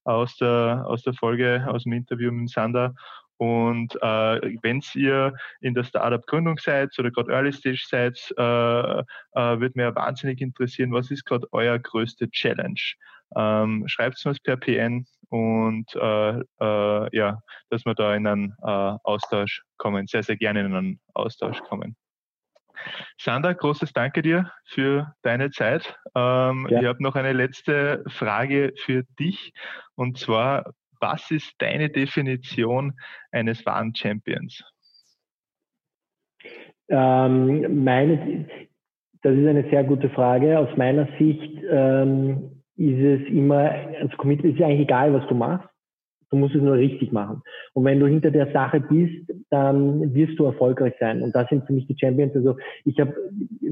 A: aus der, aus der Folge, aus dem Interview mit Sander und äh, wenn ihr in der Startup-Gründung seid oder gerade Early Stage seid, äh, äh, würde mir wahnsinnig interessieren, was ist gerade euer größte Challenge? Ähm, Schreibt es uns per PN und äh, äh, ja, dass wir da in einen äh, Austausch kommen, sehr, sehr gerne in einen Austausch kommen. Sander, großes Danke dir für deine Zeit. Ähm, ja. Ich habe noch eine letzte Frage für dich und zwar, was ist deine Definition eines wahren Champions?
B: Ähm, meine, das ist eine sehr gute Frage. Aus meiner Sicht ähm, ist es immer, als Commitment ist ja eigentlich egal, was du machst. Du musst es nur richtig machen. Und wenn du hinter der Sache bist, dann wirst du erfolgreich sein. Und das sind für mich die Champions. Also ich habe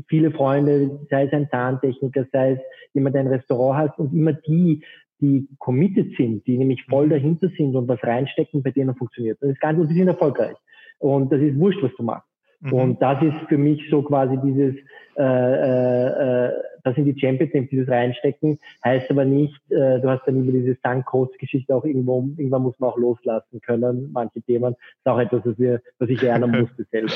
B: viele Freunde, sei es ein Zahntechniker, sei es jemand, der ein Restaurant hat und immer die, die committed sind, die nämlich voll mhm. dahinter sind und was reinstecken, bei denen funktioniert. Das ist ganz, und die sind erfolgreich. Und das ist wurscht, was du machst. Mhm. Und das ist für mich so quasi dieses, äh, äh, äh das sind die Champions, die dieses reinstecken, heißt aber nicht, äh, du hast dann immer diese Sunk-Codes-Geschichte auch irgendwo, irgendwann muss man auch loslassen können, manche Themen. Das ist auch etwas, was, wir, was ich lernen musste selber.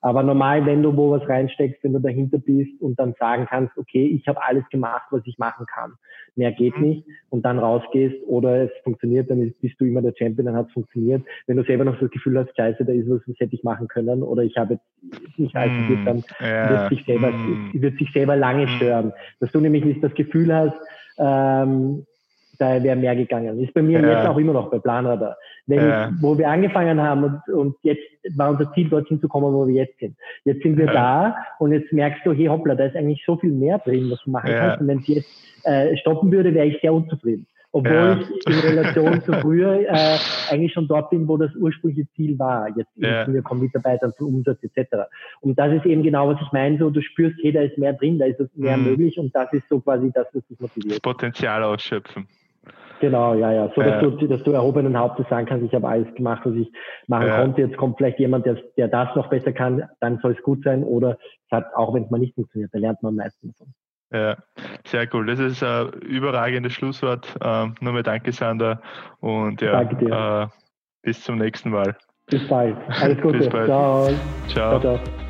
B: Aber normal, wenn du wo was reinsteckst, wenn du dahinter bist und dann sagen kannst, okay, ich habe alles gemacht, was ich machen kann. Mehr geht mhm. nicht und dann rausgehst oder es funktioniert, dann bist du immer der Champion, dann hat es funktioniert. Wenn du selber noch das Gefühl hast, scheiße, da ist was, was hätte ich machen können oder ich habe jetzt nicht ausprobiert, dann ja. wird sich selber, mm. wird sich selber lange mhm. stören. Dass du nämlich nicht das Gefühl hast, ähm, da wäre mehr gegangen. Ist bei mir ja. jetzt auch immer noch bei Planradar. Wenn ja. wo wir angefangen haben und, und jetzt war unser Ziel, dorthin zu kommen, wo wir jetzt sind. Jetzt sind wir ja. da und jetzt merkst du, hey hoppla, da ist eigentlich so viel mehr drin, was du machen kannst. Und wenn es jetzt äh, stoppen würde, wäre ich sehr unzufrieden. Obwohl ja. ich in Relation zu früher äh, eigentlich schon dort bin, wo das ursprüngliche Ziel war. Jetzt ja. sind wir kommen Mitarbeitern zum Umsatz etc. Und das ist eben genau, was ich meine. So, du spürst, hey, da ist mehr drin, da ist mehr mhm. möglich und das ist so quasi das, was dich motiviert. Das
A: Potenzial ausschöpfen.
B: Genau, ja, ja. So, dass, äh, du, dass du erhobenen Hauptes sagen kannst, ich habe alles gemacht, was ich machen äh, konnte. Jetzt kommt vielleicht jemand, der, der das noch besser kann, dann soll es gut sein. Oder es hat, auch wenn es mal nicht funktioniert, da lernt man am meisten davon.
A: Ja, sehr cool. Das ist ein überragendes Schlusswort. Ähm, nur mal danke, Sander. Und ja, danke dir. Äh, bis zum nächsten Mal.
B: Bis bald. Alles Gute.
A: Bis bald. Ciao. Ciao. ciao, ciao.